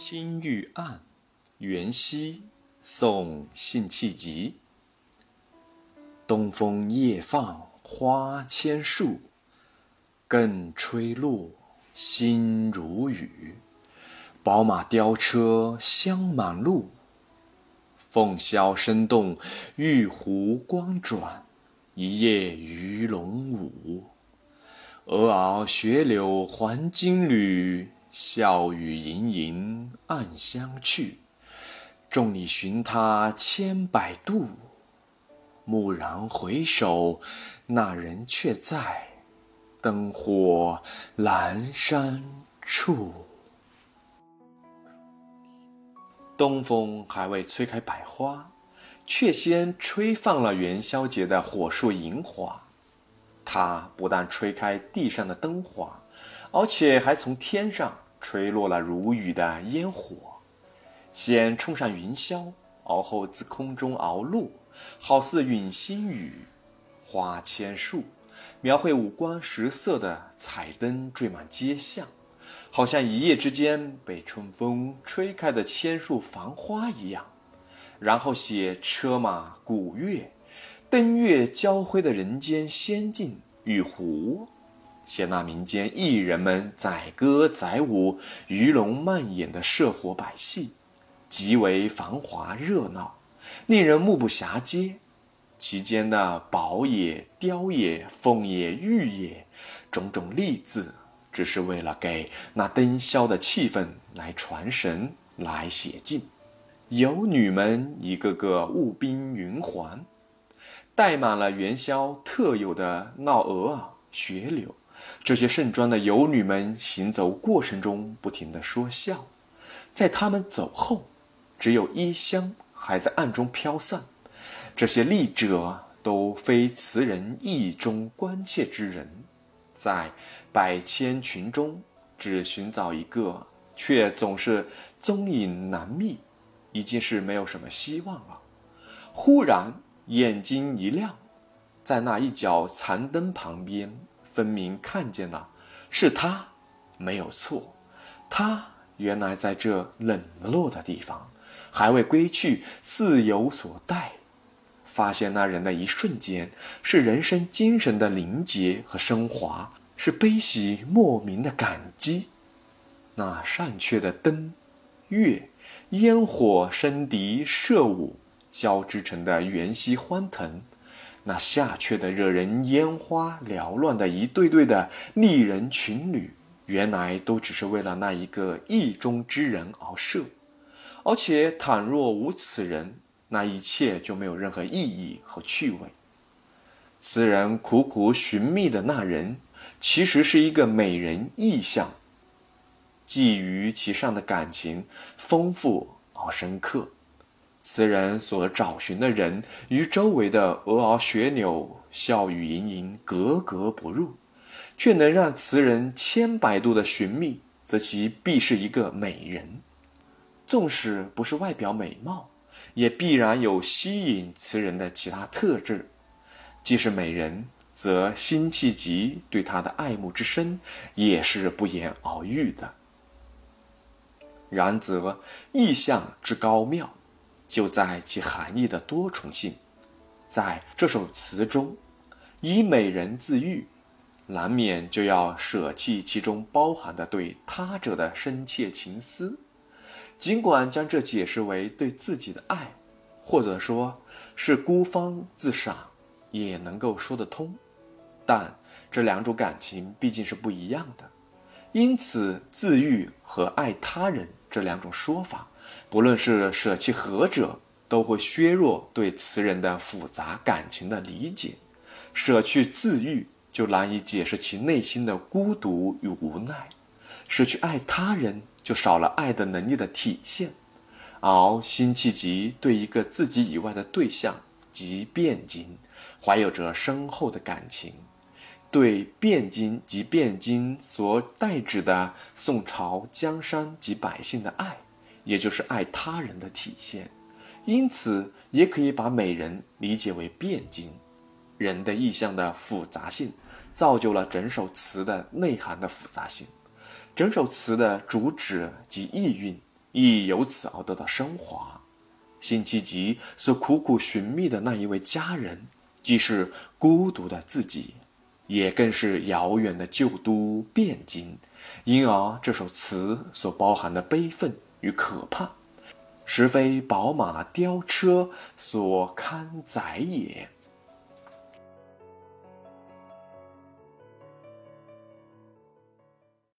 青玉案，元夕，宋·辛弃疾。东风夜放花千树，更吹落，星如雨。宝马雕车香满路，凤箫声动，玉壶光转，一夜鱼龙舞。蛾熬雪柳还金缕。笑语盈盈暗香去，众里寻他千百度。蓦然回首，那人却在，灯火阑珊处。东风还未吹开百花，却先吹放了元宵节的火树银花。它不但吹开地上的灯花，而且还从天上。吹落了如雨的烟火，先冲上云霄，而后自空中而落，好似陨星雨。花千树，描绘五光十色的彩灯缀满街巷，好像一夜之间被春风吹开的千树繁花一样。然后写车马鼓乐，灯月交辉的人间仙境与湖。写那民间艺人们载歌载舞、鱼龙漫演的社火百戏，极为繁华热闹，令人目不暇接。其间的宝也、雕也、凤也、玉也，种种丽字，只是为了给那灯宵的气氛来传神、来写劲。游女们一个个雾鬓云环，戴满了元宵特有的闹蛾儿、雪柳。这些盛装的游女们行走过程中不停的说笑，在他们走后，只有衣香还在暗中飘散。这些丽者都非词人意中关切之人，在百千群中只寻找一个，却总是踪影难觅，已经是没有什么希望了。忽然眼睛一亮，在那一角残灯旁边。分明看见了，是他，没有错。他原来在这冷落的地方，还未归去，似有所待。发现那人的一瞬间，是人生精神的凝结和升华，是悲喜莫名的感激。那善缺的灯、月、烟火、笙笛、射舞交织成的元夕欢腾。那下阙的惹人烟花缭乱的一对对的丽人群女，原来都只是为了那一个意中之人而设，而且倘若无此人，那一切就没有任何意义和趣味。此人苦苦寻觅的那人，其实是一个美人意象，寄于其上的感情丰富而深刻。此人所找寻的人与周围的鹅儿雪柳、笑语盈盈格格不入，却能让词人千百度的寻觅，则其必是一个美人。纵使不是外表美貌，也必然有吸引词人的其他特质。既是美人，则辛弃疾对她的爱慕之深，也是不言而喻的。然则意象之高妙。就在其含义的多重性，在这首词中，以美人自喻，难免就要舍弃其中包含的对他者的深切情思。尽管将这解释为对自己的爱，或者说是孤芳自赏，也能够说得通。但这两种感情毕竟是不一样的，因此自喻和爱他人这两种说法。不论是舍弃何者，都会削弱对词人的复杂感情的理解。舍去自愈，就难以解释其内心的孤独与无奈；失去爱他人，就少了爱的能力的体现。而辛弃疾对一个自己以外的对象，即汴京，怀有着深厚的感情，对汴京及汴京所代指的宋朝江山及百姓的爱。也就是爱他人的体现，因此也可以把美人理解为汴京。人的意象的复杂性，造就了整首词的内涵的复杂性。整首词的主旨及意蕴，亦由此而得到升华。辛弃疾所苦苦寻觅的那一位佳人，既是孤独的自己，也更是遥远的旧都汴京。因而这首词所包含的悲愤与可怕，实非宝马雕车所堪载也。